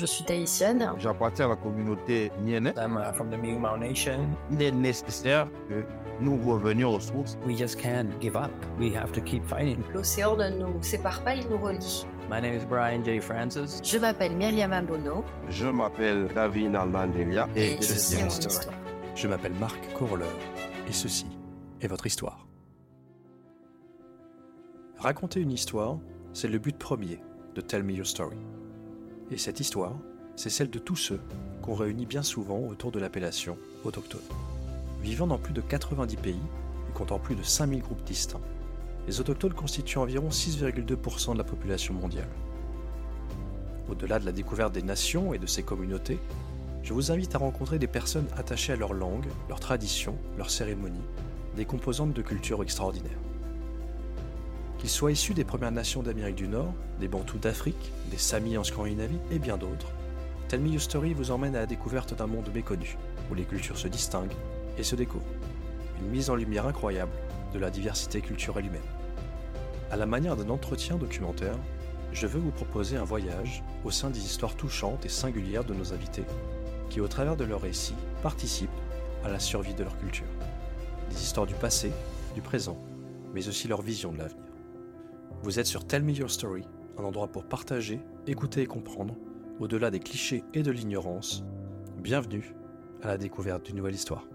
Je suis tahitienne. J'appartiens à la communauté Niene. I'm uh, from the Mi'kmaq Nation. Il est nécessaire que nous revenions aux sources. We just can't give up. We have to keep fighting. L'océan ne nous sépare pas, il nous relie. My name is Brian J. Francis. Je m'appelle Myriam Ambono. Je m'appelle David Almandelia Et, ceci est mon histoire. Je m'appelle Marc Coroleur et ceci est votre histoire. Raconter une histoire, c'est le but premier de Tell Me Your Story. Et cette histoire, c'est celle de tous ceux qu'on réunit bien souvent autour de l'appellation autochtone. Vivant dans plus de 90 pays et comptant plus de 5000 groupes distincts, les autochtones constituent environ 6,2% de la population mondiale. Au-delà de la découverte des nations et de ces communautés, je vous invite à rencontrer des personnes attachées à leur langue, leurs traditions, leurs cérémonies, des composantes de culture extraordinaires. Qu'ils soient issus des Premières Nations d'Amérique du Nord, des Bantous d'Afrique, des Samis en Scandinavie et bien d'autres, Tell Me Your Story vous emmène à la découverte d'un monde méconnu, où les cultures se distinguent et se découvrent. Une mise en lumière incroyable de la diversité culturelle humaine. À la manière d'un entretien documentaire, je veux vous proposer un voyage au sein des histoires touchantes et singulières de nos invités, qui au travers de leurs récits participent à la survie de leur culture. Des histoires du passé, du présent, mais aussi leur vision de l'avenir. Vous êtes sur Tell Me Your Story, un endroit pour partager, écouter et comprendre, au-delà des clichés et de l'ignorance. Bienvenue à la découverte d'une nouvelle histoire.